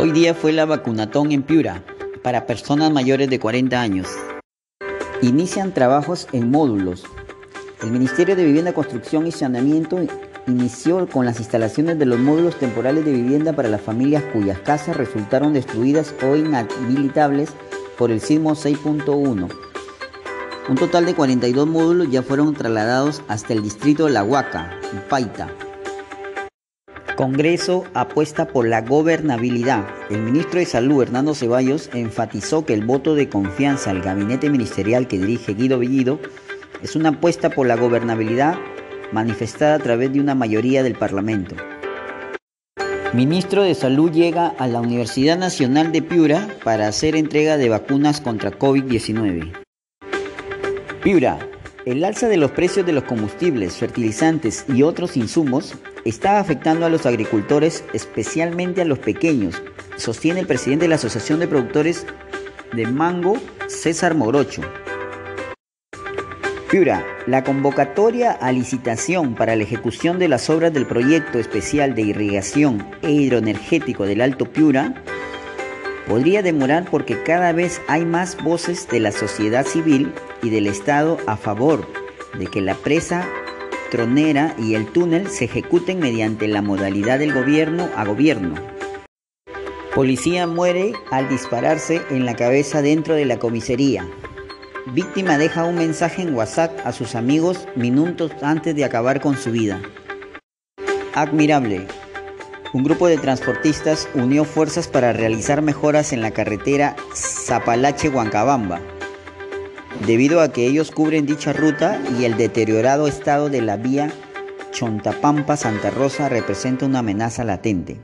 Hoy día fue la vacunatón en Piura para personas mayores de 40 años. Inician trabajos en módulos. El Ministerio de Vivienda, Construcción y Saneamiento inició con las instalaciones de los módulos temporales de vivienda para las familias cuyas casas resultaron destruidas o inhabilitables por el sismo 6.1. Un total de 42 módulos ya fueron trasladados hasta el distrito de La Huaca, Paita. Congreso apuesta por la gobernabilidad. El ministro de Salud, Hernando Ceballos, enfatizó que el voto de confianza al gabinete ministerial que dirige Guido Bellido es una apuesta por la gobernabilidad manifestada a través de una mayoría del Parlamento. Ministro de Salud llega a la Universidad Nacional de Piura para hacer entrega de vacunas contra COVID-19. Piura, el alza de los precios de los combustibles, fertilizantes y otros insumos está afectando a los agricultores, especialmente a los pequeños, sostiene el presidente de la Asociación de Productores de Mango, César Morocho. Piura, la convocatoria a licitación para la ejecución de las obras del proyecto especial de irrigación e hidroenergético del Alto Piura podría demorar porque cada vez hay más voces de la sociedad civil y del Estado a favor de que la presa tronera y el túnel se ejecuten mediante la modalidad del gobierno a gobierno. Policía muere al dispararse en la cabeza dentro de la comisaría. Víctima deja un mensaje en WhatsApp a sus amigos minutos antes de acabar con su vida. Admirable. Un grupo de transportistas unió fuerzas para realizar mejoras en la carretera Zapalache-Huancabamba debido a que ellos cubren dicha ruta y el deteriorado estado de la vía Chontapampa-Santa Rosa representa una amenaza latente.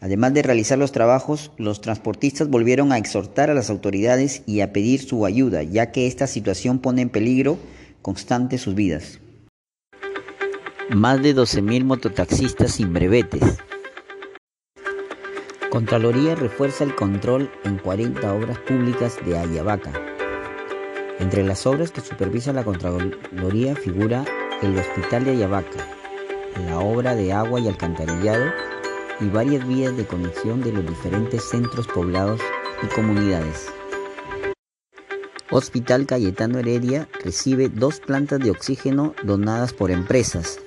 Además de realizar los trabajos, los transportistas volvieron a exhortar a las autoridades y a pedir su ayuda, ya que esta situación pone en peligro constante sus vidas. Más de 12.000 mototaxistas sin brevetes. Contraloría refuerza el control en 40 obras públicas de Ayabaca. Entre las obras que supervisa la Contraloría figura el Hospital de Ayabaca, la obra de agua y alcantarillado y varias vías de conexión de los diferentes centros poblados y comunidades. Hospital Cayetano Heredia recibe dos plantas de oxígeno donadas por empresas.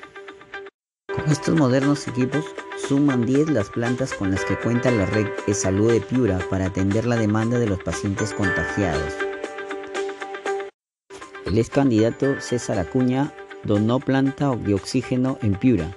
Con estos modernos equipos suman 10 las plantas con las que cuenta la red de salud de Piura para atender la demanda de los pacientes contagiados. El ex candidato César Acuña donó planta de oxígeno en Piura.